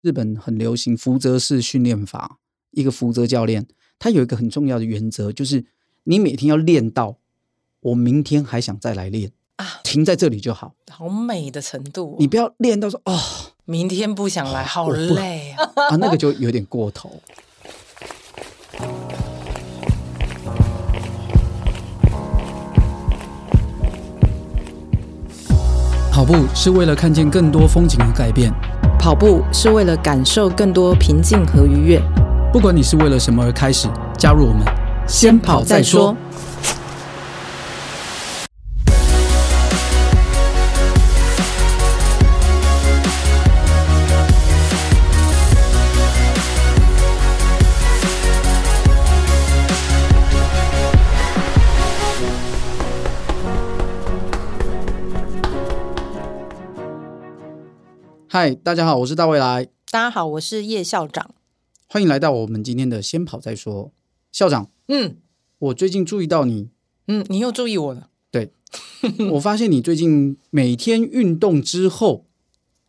日本很流行福泽式训练法，一个福泽教练，他有一个很重要的原则，就是你每天要练到我明天还想再来练啊，停在这里就好，好美的程度，你不要练到说哦，明天不想来，好累啊，啊，那个就有点过头。跑步是为了看见更多风景和改变。跑步是为了感受更多平静和愉悦。不管你是为了什么而开始，加入我们，先跑再说。嗨，大家好，我是大未来。大家好，我是叶校长。欢迎来到我们今天的先跑再说。校长，嗯，我最近注意到你，嗯，你又注意我了。对，我发现你最近每天运动之后，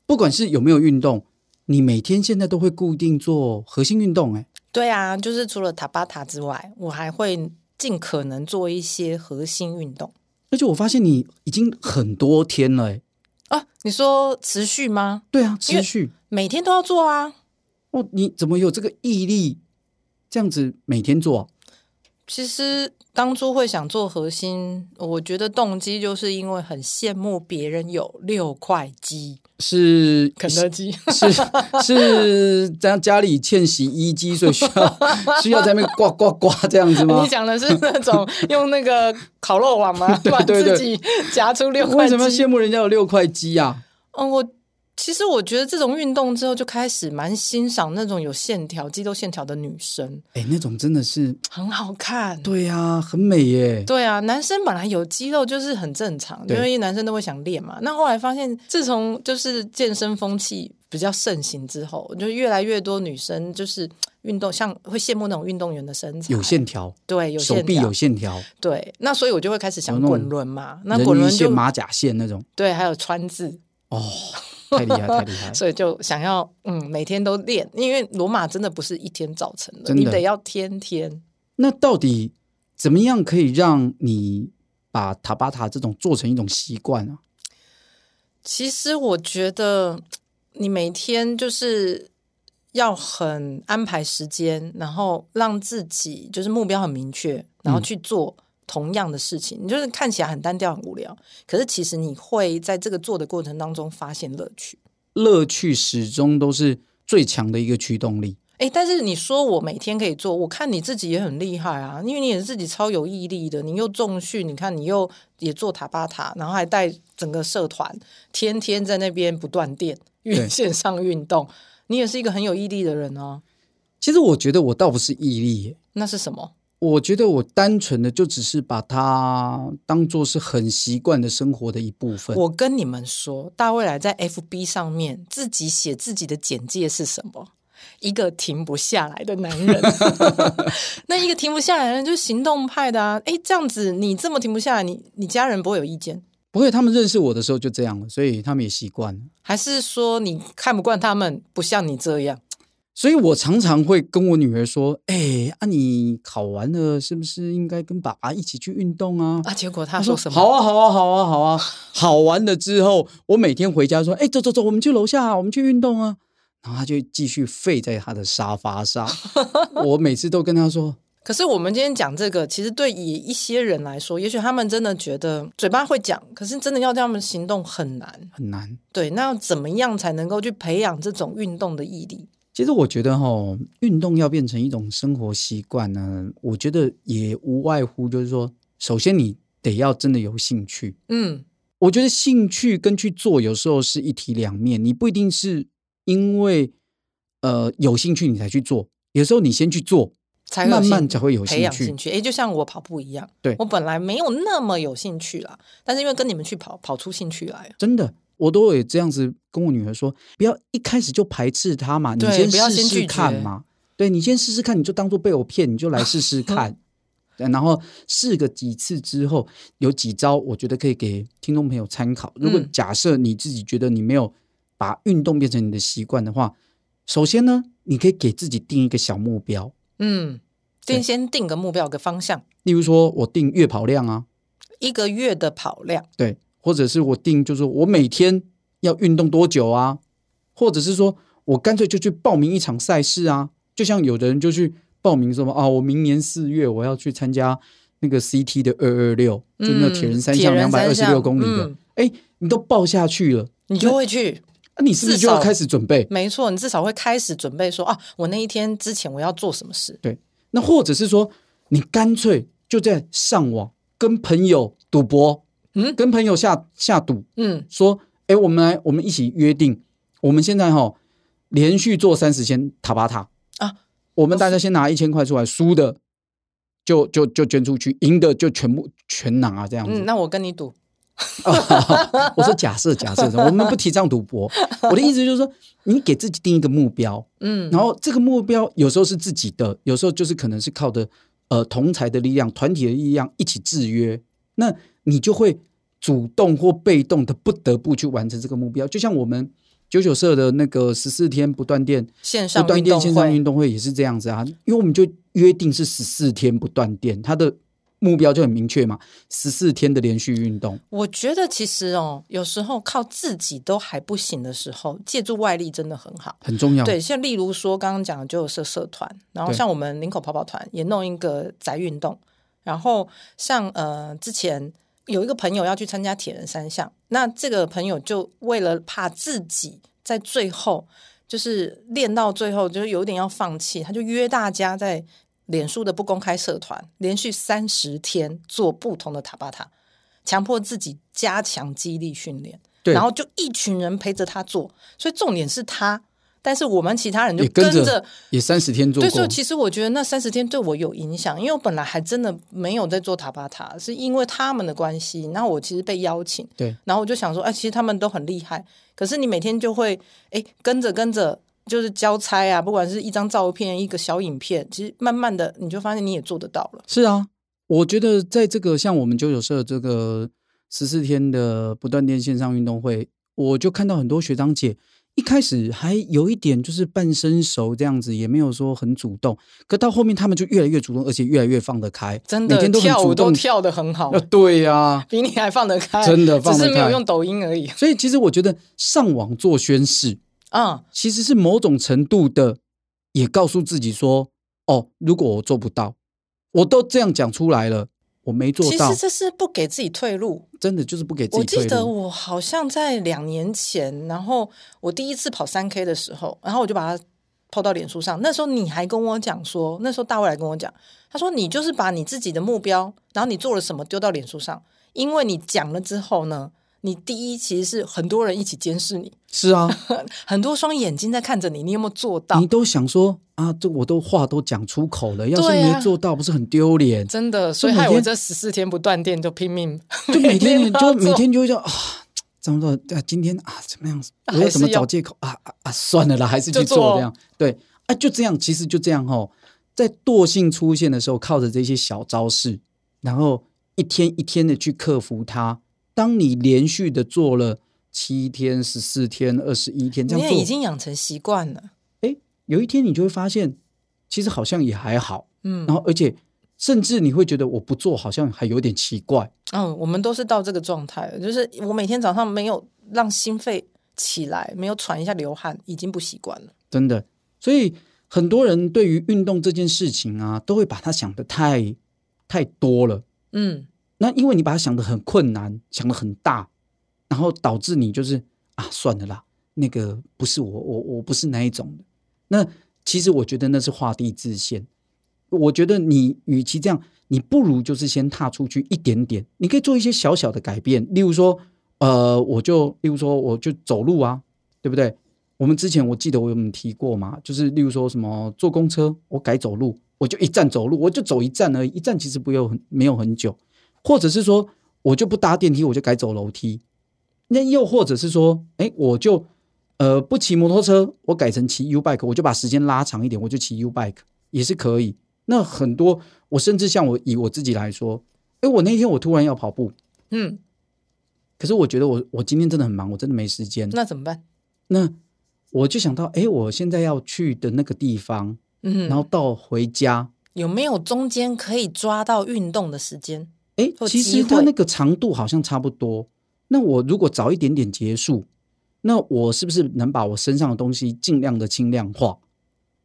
不管是有没有运动，你每天现在都会固定做核心运动。哎，对啊，就是除了塔巴塔之外，我还会尽可能做一些核心运动。而且我发现你已经很多天了，哎。啊，你说持续吗？对啊，持续，每天都要做啊。哦，你怎么有这个毅力，这样子每天做啊？其实当初会想做核心，我觉得动机就是因为很羡慕别人有六块肌。是肯德基，是是家家里欠洗衣机，所以需要需要在那边刮刮刮这样子吗？你讲的是那种用那个烤肉网吗？对 对对，自己夹出六块肌。为什么羡慕人家有六块肌啊？哦，我。其实我觉得这种运动之后就开始蛮欣赏那种有线条、肌肉线条的女生。哎，那种真的是 很好看。对呀、啊，很美耶。对啊，男生本来有肌肉就是很正常，因为男生都会想练嘛。那后来发现，自从就是健身风气比较盛行之后，就越来越多女生就是运动，像会羡慕那种运动员的身材，有线条，对，有手臂有线条。对，那所以我就会开始想滚轮嘛。那滚轮就马甲线那种。对，还有川字。哦。太厉害，太厉害！所以就想要嗯，每天都练，因为罗马真的不是一天造成的，的，你得要天天。那到底怎么样可以让你把塔巴塔这种做成一种习惯呢？其实我觉得你每天就是要很安排时间，然后让自己就是目标很明确，然后去做。嗯同样的事情，你就是看起来很单调、很无聊，可是其实你会在这个做的过程当中发现乐趣。乐趣始终都是最强的一个驱动力。诶，但是你说我每天可以做，我看你自己也很厉害啊，因为你也是自己超有毅力的，你又重训，你看你又也做塔巴塔，然后还带整个社团，天天在那边不断电运线上运动，你也是一个很有毅力的人哦。其实我觉得我倒不是毅力，那是什么？我觉得我单纯的就只是把它当做是很习惯的生活的一部分。我跟你们说，大未来在 FB 上面自己写自己的简介是什么？一个停不下来的男人。那一个停不下来的人就是行动派的啊！哎，这样子你这么停不下来，你你家人不会有意见？不会，他们认识我的时候就这样了，所以他们也习惯了。还是说你看不惯他们，不像你这样？所以我常常会跟我女儿说：“哎、欸，啊，你考完了是不是应该跟爸爸一起去运动啊？”啊，结果她说什么？好啊，好啊，好啊，好啊！好完了之后，我每天回家说：“哎、欸，走走走，我们去楼下，我们去运动啊！”然后她就继续废在她的沙发上。我每次都跟她说：“可是我们今天讲这个，其实对于一些人来说，也许他们真的觉得嘴巴会讲，可是真的要叫他们行动很难，很难。对，那要怎么样才能够去培养这种运动的毅力？”其实我觉得哈，运动要变成一种生活习惯呢，我觉得也无外乎就是说，首先你得要真的有兴趣。嗯，我觉得兴趣跟去做有时候是一体两面，你不一定是因为呃有兴趣你才去做，有时候你先去做，才慢慢才会有兴趣。培养兴趣。诶，就像我跑步一样，对，我本来没有那么有兴趣啦，但是因为跟你们去跑，跑出兴趣来，真的。我都会这样子跟我女儿说，不要一开始就排斥她嘛，你先试试看嘛。对，你先试试看，你就当做被我骗，你就来试试 看。然后试个几次之后，有几招我觉得可以给听众朋友参考。如果假设你自己觉得你没有把运动变成你的习惯的话，首先呢，你可以给自己定一个小目标，嗯，先先定个目标，个方向。例如说，我定月跑量啊，一个月的跑量，对，或者是我定，就是我每天要运动多久啊，或者是说我干脆就去报名一场赛事啊，就像有的人就去报名什么啊，我明年四月我要去参加那个 CT 的二二六，就那铁人三项两百二十六公里的，哎、嗯，你都报下去了，你就会去。那你是不是就要开始准备？没错，你至少会开始准备说啊，我那一天之前我要做什么事？对，那或者是说，你干脆就在上网跟朋友赌博，嗯，跟朋友下下赌，嗯，说，哎，我们来，我们一起约定，我们现在哈连续做三十天塔巴塔啊，我们大家先拿一千块出来，输的就就就捐出去，赢的就全部全拿这样子。嗯，那我跟你赌。我说假设假设，我们不提倡赌博。我的意思就是说，你给自己定一个目标，嗯，然后这个目标有时候是自己的，有时候就是可能是靠的呃同才的力量、团体的力量一起制约，那你就会主动或被动的不得不去完成这个目标。就像我们九九社的那个十四天不断电线上不断电线上运动会也是这样子啊，因为我们就约定是十四天不断电，它的。目标就很明确嘛，十四天的连续运动。我觉得其实哦，有时候靠自己都还不行的时候，借助外力真的很好，很重要。对，像例如说刚刚讲的就有社社团，然后像我们林口跑跑团也弄一个宅运动，然后像呃之前有一个朋友要去参加铁人三项，那这个朋友就为了怕自己在最后就是练到最后就是有点要放弃，他就约大家在。脸书的不公开社团，连续三十天做不同的塔巴塔，强迫自己加强肌力训练，然后就一群人陪着他做，所以重点是他，但是我们其他人就跟着也三十天做。对，所以其实我觉得那三十天对我有影响，因为我本来还真的没有在做塔巴塔，是因为他们的关系，然后我其实被邀请，对，然后我就想说，哎，其实他们都很厉害，可是你每天就会哎跟着跟着。就是交差啊，不管是一张照片、一个小影片，其实慢慢的你就发现你也做得到了。是啊，我觉得在这个像我们九九社这个十四天的不断电线上运动会，我就看到很多学长姐一开始还有一点就是半生熟这样子，也没有说很主动，可到后面他们就越来越主动，而且越来越放得开，真的，跳舞都跳得很好。对呀、啊，比你还放得开，真的放得开，只是没有用抖音而已。所以其实我觉得上网做宣誓。啊，其实是某种程度的，也告诉自己说，哦，如果我做不到，我都这样讲出来了，我没做到。其实这是不给自己退路，真的就是不给自己退路。我记得我好像在两年前，然后我第一次跑三 K 的时候，然后我就把它 PO 到脸书上。那时候你还跟我讲说，那时候大卫来跟我讲，他说你就是把你自己的目标，然后你做了什么丢到脸书上，因为你讲了之后呢。你第一其实是很多人一起监视你，是啊，很多双眼睛在看着你，你有没有做到？你都想说啊，这我都话都讲出口了，要是没做到，不是很丢脸？真的，所以害我这十四天不断电就拼命，就每天 就每天就会说啊，怎么说？啊，今天啊，怎么样？我要怎么找借口啊啊啊！算了啦，还是去做这样。对啊，就这样，其实就这样哦，在惰性出现的时候，靠着这些小招式，然后一天一天的去克服它。当你连续的做了七天、十四天、二十一天，这样做，你也已经养成习惯了。哎，有一天你就会发现，其实好像也还好。嗯，然后而且甚至你会觉得我不做好像还有点奇怪。嗯，我们都是到这个状态，就是我每天早上没有让心肺起来，没有喘一下流汗，已经不习惯了。真的，所以很多人对于运动这件事情啊，都会把它想得太太多了。嗯。那因为你把它想得很困难，想得很大，然后导致你就是啊，算了啦，那个不是我，我我不是那一种的。那其实我觉得那是画地自限。我觉得你与其这样，你不如就是先踏出去一点点，你可以做一些小小的改变。例如说，呃，我就例如说我就走路啊，对不对？我们之前我记得我有提过嘛？就是例如说什么坐公车，我改走路，我就一站走路，我就走一站而已，一站其实不用很没有很久。或者是说，我就不搭电梯，我就改走楼梯。那又或者是说，哎，我就呃不骑摩托车，我改成骑 U bike，我就把时间拉长一点，我就骑 U bike 也是可以。那很多，我甚至像我以我自己来说，哎，我那天我突然要跑步，嗯，可是我觉得我我今天真的很忙，我真的没时间。那怎么办？那我就想到，哎，我现在要去的那个地方，嗯，然后到回家有没有中间可以抓到运动的时间？哎，其实它那个长度好像差不多。那我如果早一点点结束，那我是不是能把我身上的东西尽量的轻量化？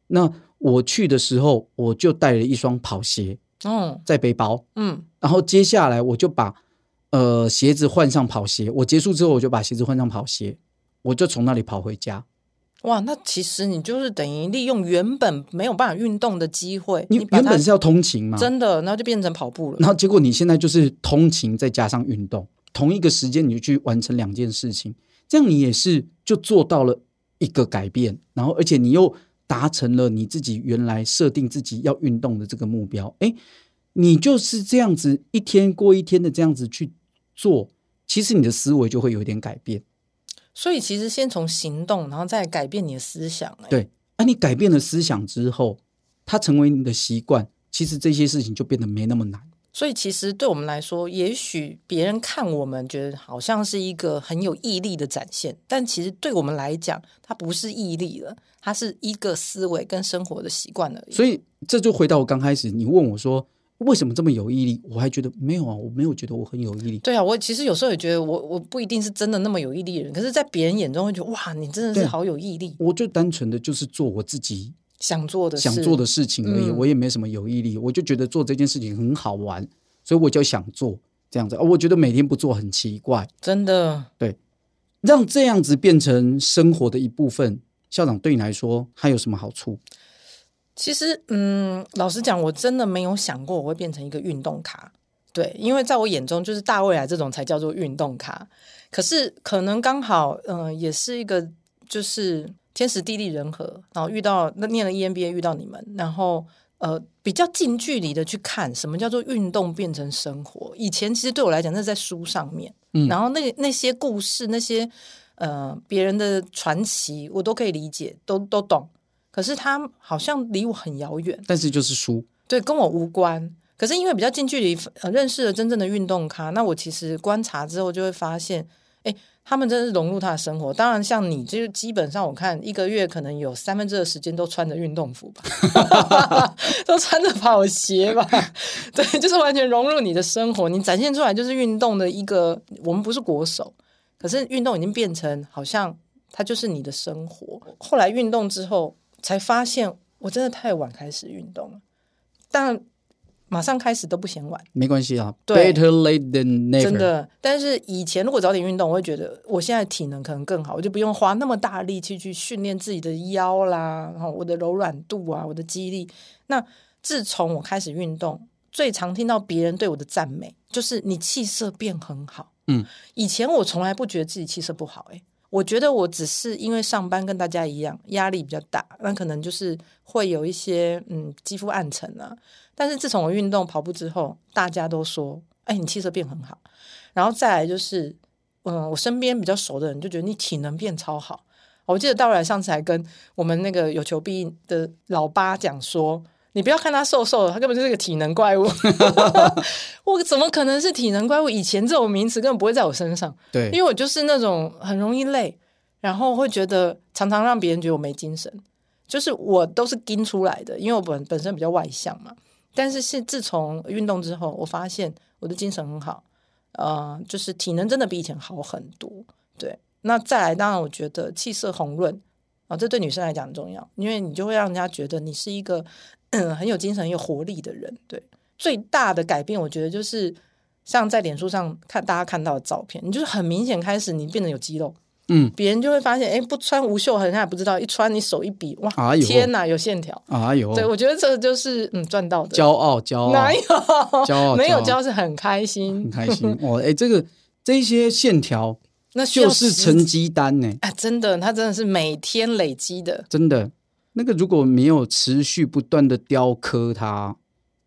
那我去的时候，我就带了一双跑鞋，哦，在背包，嗯，然后接下来我就把呃鞋子换上跑鞋。我结束之后，我就把鞋子换上跑鞋，我就从那里跑回家。哇，那其实你就是等于利用原本没有办法运动的机会，你原本是要通勤嘛，真的，然后就变成跑步了。然后结果你现在就是通勤再加上运动，同一个时间你就去完成两件事情，这样你也是就做到了一个改变，然后而且你又达成了你自己原来设定自己要运动的这个目标。哎，你就是这样子一天过一天的这样子去做，其实你的思维就会有点改变。所以其实先从行动，然后再改变你的思想。欸。对，啊，你改变了思想之后，它成为你的习惯，其实这些事情就变得没那么难。所以其实对我们来说，也许别人看我们觉得好像是一个很有毅力的展现，但其实对我们来讲，它不是毅力了，它是一个思维跟生活的习惯而已。所以这就回到我刚开始，你问我说。为什么这么有毅力？我还觉得没有啊，我没有觉得我很有毅力。对啊，我其实有时候也觉得我我不一定是真的那么有毅力的人，可是，在别人眼中会觉得哇，你真的是好有毅力。我就单纯的就是做我自己想做的想做的事情而已，嗯、我也没什么有毅力。我就觉得做这件事情很好玩，所以我就想做这样子。我觉得每天不做很奇怪，真的。对，让这样子变成生活的一部分，校长对你来说还有什么好处？其实，嗯，老实讲，我真的没有想过我会变成一个运动咖，对，因为在我眼中，就是大未来这种才叫做运动咖。可是，可能刚好，嗯、呃，也是一个就是天时地利人和，然后遇到那念了 EMBA 遇到你们，然后呃，比较近距离的去看什么叫做运动变成生活。以前其实对我来讲，那是在书上面，嗯，然后那那些故事，那些呃别人的传奇，我都可以理解，都都懂。可是他好像离我很遥远，但是就是输，对，跟我无关。可是因为比较近距离呃认识了真正的运动咖，那我其实观察之后就会发现，哎，他们真的是融入他的生活。当然，像你就基本上我看一个月可能有三分之二的时间都穿着运动服吧，都穿着跑鞋吧，对，就是完全融入你的生活。你展现出来就是运动的一个，我们不是国手，可是运动已经变成好像它就是你的生活。后来运动之后。才发现我真的太晚开始运动了，但马上开始都不嫌晚，没关系啊。对，Better late than never。真的，但是以前如果早点运动，我会觉得我现在体能可能更好，我就不用花那么大力气去训练自己的腰啦，然后我的柔软度啊，我的肌力。那自从我开始运动，最常听到别人对我的赞美就是你气色变很好。嗯，以前我从来不觉得自己气色不好，欸，诶。我觉得我只是因为上班跟大家一样，压力比较大，那可能就是会有一些嗯肌肤暗沉啊。但是自从我运动跑步之后，大家都说：“哎，你气色变很好。”然后再来就是，嗯，我身边比较熟的人就觉得你体能变超好。我记得大未来上次还跟我们那个有求必应的老八讲说。你不要看他瘦瘦的，他根本就是个体能怪物。我怎么可能是体能怪物？以前这种名词根本不会在我身上。对，因为我就是那种很容易累，然后会觉得常常让别人觉得我没精神。就是我都是盯出来的，因为我本本身比较外向嘛。但是是自从运动之后，我发现我的精神很好，呃，就是体能真的比以前好很多。对，那再来，当然我觉得气色红润啊，这对女生来讲很重要，因为你就会让人家觉得你是一个。嗯，很有精神、很有活力的人，对。最大的改变，我觉得就是像在脸书上看大家看到的照片，你就是很明显开始你变得有肌肉，嗯，别人就会发现，哎，不穿无袖，好像也不知道，一穿你手一比，哇，哎、天哪，有线条，哎呦，对，我觉得这就是嗯赚到的，骄傲，骄傲，哪有骄傲？没有骄傲是很开心，很开心 哦，哎，这个这些线条，那就是成绩单呢，啊，真的，它真的是每天累积的，真的。那个如果没有持续不断的雕刻它、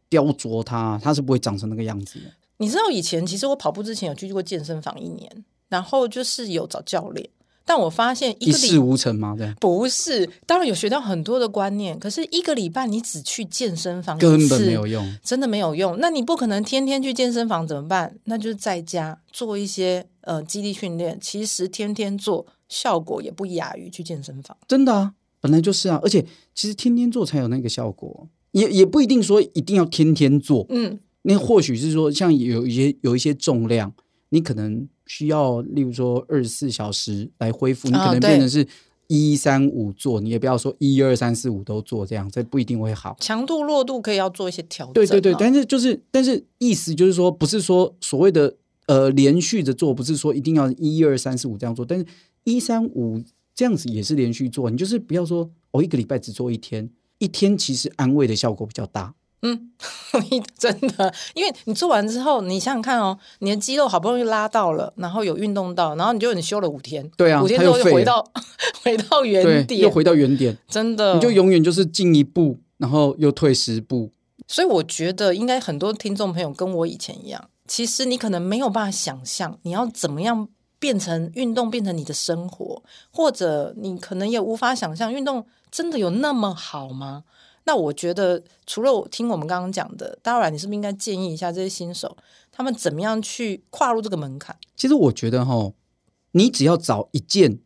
雕琢它，它是不会长成那个样子的。你知道以前其实我跑步之前有去过健身房一年，然后就是有找教练，但我发现一一事无成吗？对，不是，当然有学到很多的观念，可是一个礼拜你只去健身房根本没有用，真的没有用。那你不可能天天去健身房怎么办？那就是在家做一些呃肌力训练，其实天天做效果也不亚于去健身房。真的啊，本来就是啊，而且其实天天做才有那个效果，也也不一定说一定要天天做。嗯，那或许是说，像有一些有一些重量，你可能需要，例如说二十四小时来恢复，你可能变成是。一三五做，你也不要说一二三四五都做，这样这不一定会好。强度弱度可以要做一些调整。对对对，但是就是，但是意思就是说，不是说所谓的呃连续的做，不是说一定要一二三四五这样做，但是一三五这样子也是连续做。你就是不要说我、哦、一个礼拜只做一天，一天其实安慰的效果比较大。嗯，真的，因为你做完之后，你想想看哦，你的肌肉好不容易拉到了，然后有运动到，然后你就你休了五天，对啊，五天之后又回到 回到原点，又回到原点，真的，你就永远就是进一步，然后又退十步。所以我觉得，应该很多听众朋友跟我以前一样，其实你可能没有办法想象，你要怎么样变成运动变成你的生活，或者你可能也无法想象，运动真的有那么好吗？那我觉得，除了我听我们刚刚讲的，当然你是不是应该建议一下这些新手，他们怎么样去跨入这个门槛？其实我觉得哈，你只要找一件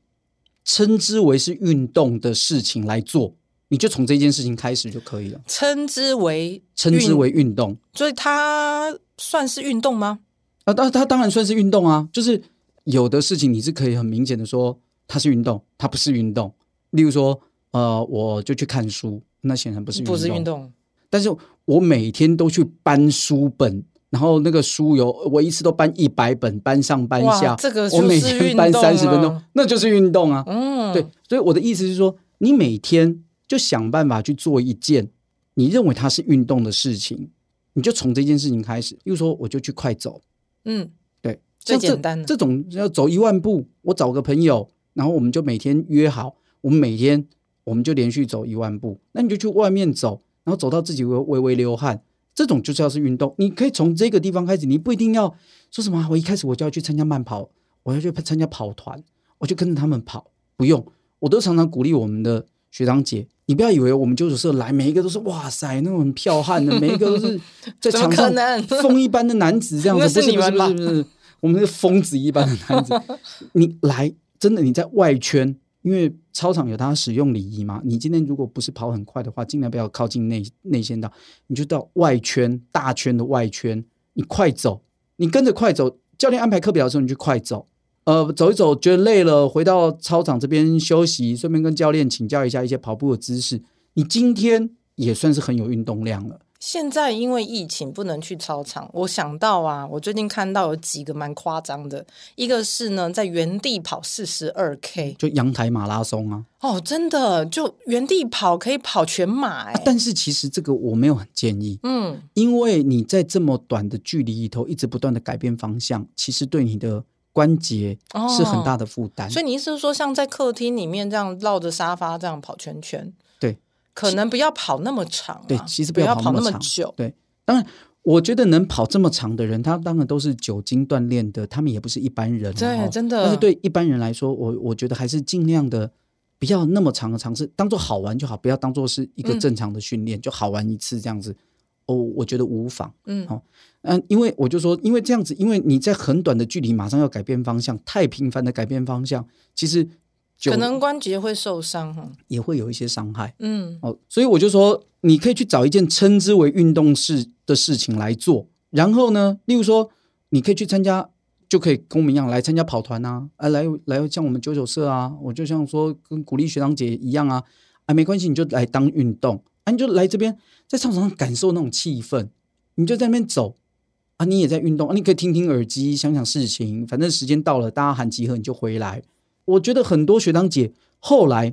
称之为是运动的事情来做，你就从这件事情开始就可以了。称之为称之为运动，所以它算是运动吗？啊，当它当然算是运动啊。就是有的事情你是可以很明显的说它是运动，它不是运动。例如说，呃，我就去看书。那显然不是运动，不是运动。但是我每天都去搬书本，然后那个书有我一次都搬一百本，搬上搬下。这个我每天搬三十分钟，那就是运动啊。嗯，对。所以我的意思是说，你每天就想办法去做一件你认为它是运动的事情，你就从这件事情开始。比如说，我就去快走。嗯，对，最简单的这种要走一万步，我找个朋友，然后我们就每天约好，我们每天。我们就连续走一万步，那你就去外面走，然后走到自己微微微流汗，这种就是要是运动。你可以从这个地方开始，你不一定要说什么。我一开始我就要去参加慢跑，我要去参加跑团，我就跟着他们跑。不用，我都常常鼓励我们的学长姐，你不要以为我们纠组社来每一个都是哇塞那种很彪悍的，每一个都是在场上风一般的男子这样子，不是不是不是，我们是疯子一般的男子。你来，真的你在外圈。因为操场有它使用礼仪嘛，你今天如果不是跑很快的话，尽量不要靠近内内线道，你就到外圈大圈的外圈，你快走，你跟着快走。教练安排课表的时候，你就快走，呃，走一走，觉得累了，回到操场这边休息，顺便跟教练请教一下一些跑步的姿势。你今天也算是很有运动量了。现在因为疫情不能去操场，我想到啊，我最近看到有几个蛮夸张的，一个是呢，在原地跑四十二 K，就阳台马拉松啊。哦，真的，就原地跑可以跑全马。但是其实这个我没有很建议，嗯，因为你在这么短的距离里头一直不断的改变方向，其实对你的关节是很大的负担。哦、所以你意思是说，像在客厅里面这样绕着沙发这样跑圈圈？可能不要跑那么长，啊，对，其实不要跑那么久。对，当然，我觉得能跑这么长的人，他当然都是久经锻炼的，他们也不是一般人。对，真的。但是对一般人来说，我我觉得还是尽量的不要那么长的尝试，当做好玩就好，不要当做是一个正常的训练，嗯、就好玩一次这样子。哦，我觉得无妨。嗯，好，嗯，因为我就说，因为这样子，因为你在很短的距离马上要改变方向，太频繁的改变方向，其实。可能关节会受伤哈，也会有一些伤害。嗯，哦，所以我就说，你可以去找一件称之为运动事的事情来做。然后呢，例如说，你可以去参加，就可以跟我们一样来参加跑团啊，啊，来来像我们九九社啊，我就像说跟鼓励学长姐一样啊，啊，没关系，你就来当运动。啊，你就来这边在操场上感受那种气氛，你就在那边走。啊，你也在运动。啊，你可以听听耳机，想想事情，反正时间到了，大家喊集合，你就回来。我觉得很多学长姐后来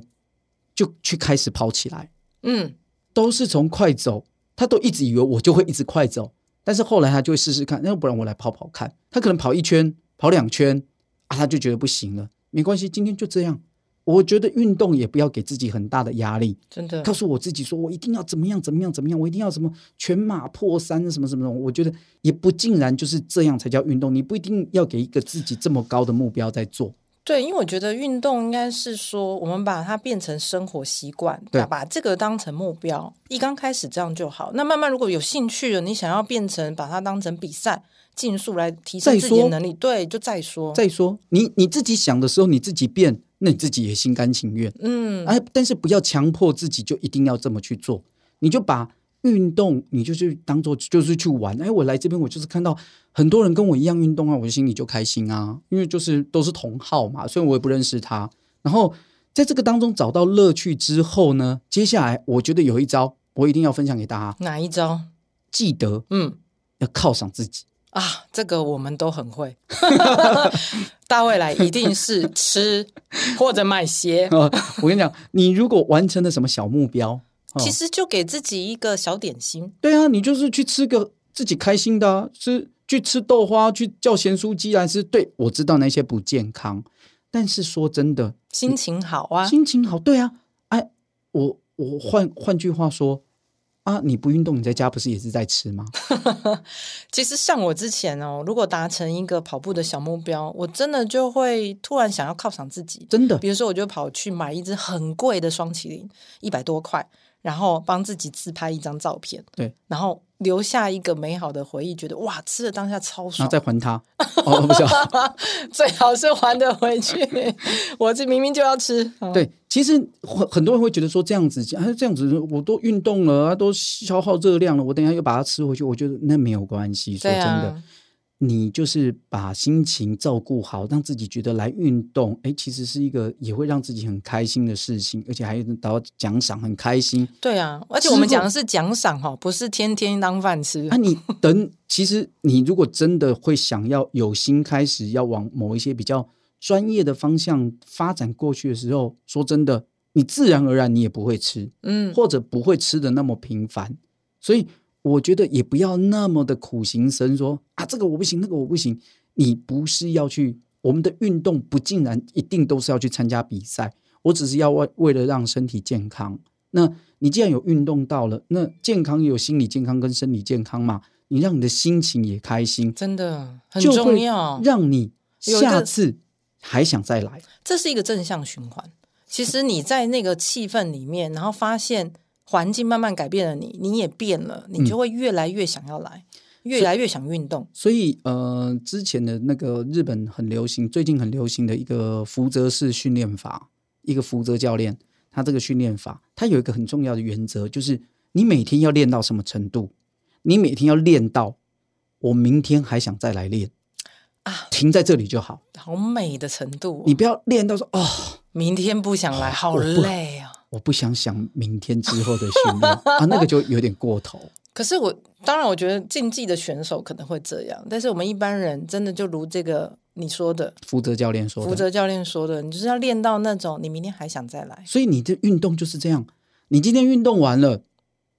就去开始跑起来，嗯，都是从快走，他都一直以为我就会一直快走，但是后来他就会试试看，要不然我来跑跑看，他可能跑一圈、跑两圈啊，他就觉得不行了，没关系，今天就这样。我觉得运动也不要给自己很大的压力，真的，告诉我自己说我一定要怎么样怎么样怎么样，我一定要什么全马破三什么什么什么，我觉得也不尽然就是这样才叫运动，你不一定要给一个自己这么高的目标在做。对，因为我觉得运动应该是说，我们把它变成生活习惯，对，把这个当成目标。一刚开始这样就好，那慢慢如果有兴趣了，你想要变成把它当成比赛，竞速来提升自己的能力，对，就再说。再说，你你自己想的时候，你自己变，那你自己也心甘情愿。嗯，哎，但是不要强迫自己就一定要这么去做，你就把运动，你就去当做就是去玩。哎，我来这边，我就是看到很多人跟我一样运动啊，我心里就开心啊，因为就是都是同好嘛，虽然我也不认识他。然后在这个当中找到乐趣之后呢，接下来我觉得有一招，我一定要分享给大家。哪一招？记得，嗯，要犒赏自己。啊，这个我们都很会。大未来一定是吃或者买鞋。我跟你讲，你如果完成了什么小目标，其实就给自己一个小点心。对啊，你就是去吃个自己开心的啊，吃去吃豆花，去叫咸酥鸡来吃。对，我知道那些不健康，但是说真的，心情好啊，心情好。对啊，哎，我我换换句话说。啊！你不运动，你在家不是也是在吃吗？其实像我之前哦，如果达成一个跑步的小目标，我真的就会突然想要犒赏自己。真的，比如说，我就跑去买一只很贵的双麒麟，一百多块。然后帮自己自拍一张照片，对，然后留下一个美好的回忆，觉得哇，吃的当下超爽，然后再还他，哦，不是，最好是还得回去。我这明明就要吃，对，其实很很多人会觉得说这样子，啊，这样子我都运动了，都消耗热量了，我等一下又把它吃回去，我觉得那没有关系，说真的。你就是把心情照顾好，让自己觉得来运动，哎，其实是一个也会让自己很开心的事情，而且还得到奖赏，很开心。对啊，而且我们讲的是奖赏哈，不是天天当饭吃。啊，你等，其实你如果真的会想要有心开始要往某一些比较专业的方向发展过去的时候，说真的，你自然而然你也不会吃，嗯，或者不会吃的那么频繁，所以。我觉得也不要那么的苦行僧，说啊，这个我不行，那个我不行。你不是要去我们的运动，不竟然一定都是要去参加比赛。我只是要为为了让身体健康。那你既然有运动到了，那健康也有心理健康跟生理健康嘛。你让你的心情也开心，真的很重要，让你下次还想再来。这是一个正向循环。其实你在那个气氛里面，然后发现。环境慢慢改变了你，你也变了，你就会越来越想要来，嗯、越来越想运动。所以，呃，之前的那个日本很流行，最近很流行的一个福泽式训练法，一个福泽教练，他这个训练法，他有一个很重要的原则，就是你每天要练到什么程度？你每天要练到我明天还想再来练啊，停在这里就好，好美的程度。你不要练到说哦，明天不想来，好累啊。我不想想明天之后的训练啊，那个就有点过头。可是我当然，我觉得竞技的选手可能会这样，但是我们一般人真的就如这个你说的，福泽教练说的，福泽教练说的，你就是要练到那种你明天还想再来。所以你的运动就是这样，你今天运动完了，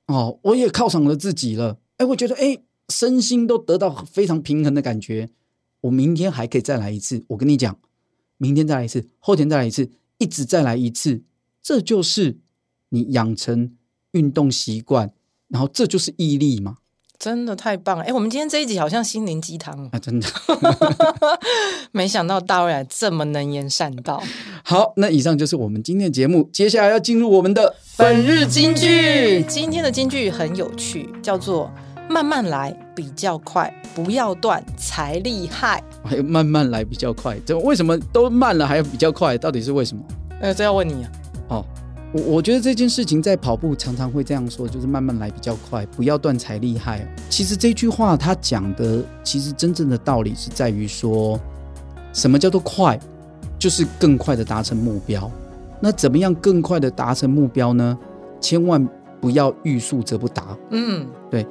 哦，我也犒赏了自己了，哎，我觉得哎，身心都得到非常平衡的感觉，我明天还可以再来一次。我跟你讲，明天再来一次，后天再来一次，一直再来一次。这就是你养成运动习惯，然后这就是毅力嘛！真的太棒了！哎，我们今天这一集好像心灵鸡汤啊！真的，没想到大卫这么能言善道。好，那以上就是我们今天的节目，接下来要进入我们的本日金句。今天的金句很有趣，叫做“慢慢来比较快，不要断才厉害”。还有“慢慢来比较快”，这为什么都慢了还要比较快？到底是为什么？呃，这要问你啊。哦，我我觉得这件事情在跑步常常会这样说，就是慢慢来比较快，不要断才厉害。其实这句话他讲的，其实真正的道理是在于说，什么叫做快，就是更快的达成目标。那怎么样更快的达成目标呢？千万不要欲速则不达。嗯，对。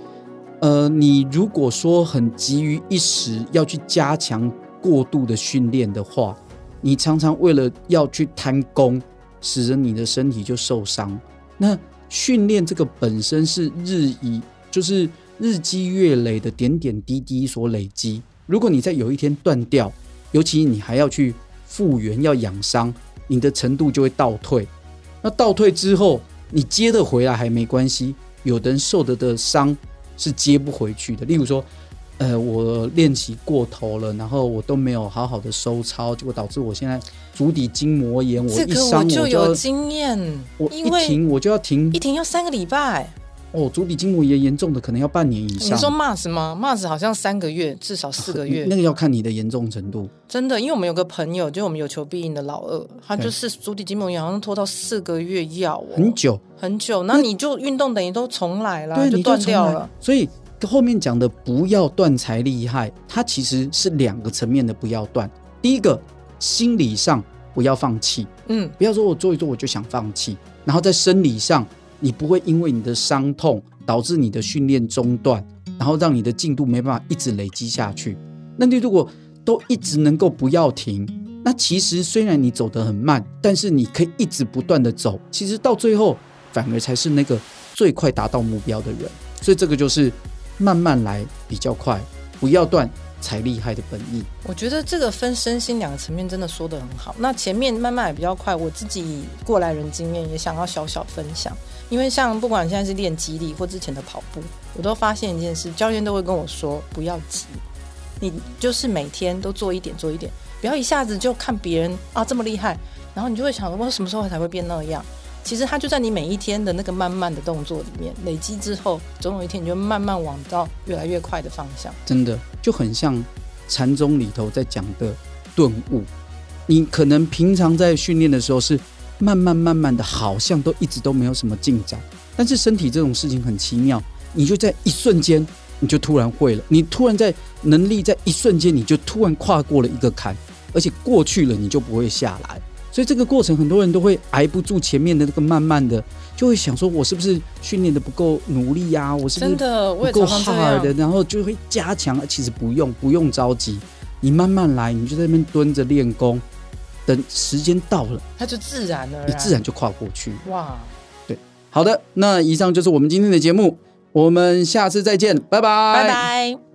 呃，你如果说很急于一时要去加强过度的训练的话，你常常为了要去贪功。使得你的身体就受伤。那训练这个本身是日以，就是日积月累的点点滴滴所累积。如果你在有一天断掉，尤其你还要去复原、要养伤，你的程度就会倒退。那倒退之后，你接得回来还没关系。有的人受得的伤是接不回去的。例如说，呃，我练习过头了，然后我都没有好好的收操，结果导致我现在足底筋膜炎。我一伤我就有经验，我一停我就要停，一停要三个礼拜。哦，足底筋膜炎严重的可能要半年以上。你说 MAS 吗？MAS 好像三个月，至少四个月。那个要看你的严重程度。真的，因为我们有个朋友，就我们有求必应的老二，他就是足底筋膜炎，好像拖到四个月要哦，很久很久。那你就运动等于都重来了，对，就断掉了。所以后面讲的不要断才厉害，它其实是两个层面的不要断。第一个，心理上不要放弃，嗯，不要说我做一做我就想放弃，然后在生理上。你不会因为你的伤痛导致你的训练中断，然后让你的进度没办法一直累积下去。那你如果都一直能够不要停，那其实虽然你走得很慢，但是你可以一直不断的走，其实到最后反而才是那个最快达到目标的人。所以这个就是慢慢来比较快，不要断。才厉害的本意，我觉得这个分身心两个层面真的说得很好。那前面慢慢也比较快，我自己过来人经验也想要小小分享。因为像不管现在是练肌力或之前的跑步，我都发现一件事，教练都会跟我说不要急，你就是每天都做一点做一点，不要一下子就看别人啊这么厉害，然后你就会想我什么时候才会变那样。其实它就在你每一天的那个慢慢的动作里面累积之后，总有一天你就慢慢往到越来越快的方向。真的就很像禅宗里头在讲的顿悟。你可能平常在训练的时候是慢慢慢慢的，好像都一直都没有什么进展。但是身体这种事情很奇妙，你就在一瞬间你就突然会了，你突然在能力在一瞬间你就突然跨过了一个坎，而且过去了你就不会下来。所以这个过程，很多人都会挨不住前面的那个慢慢的，就会想说，我是不是训练的不够努力呀？我是不是不够 hard 的？然后就会加强。其实不用，不用着急，你慢慢来，你就在那边蹲着练功，等时间到了，它就自然而然，你自然就跨过去。哇，对，好的，那以上就是我们今天的节目，我们下次再见，拜拜，拜拜。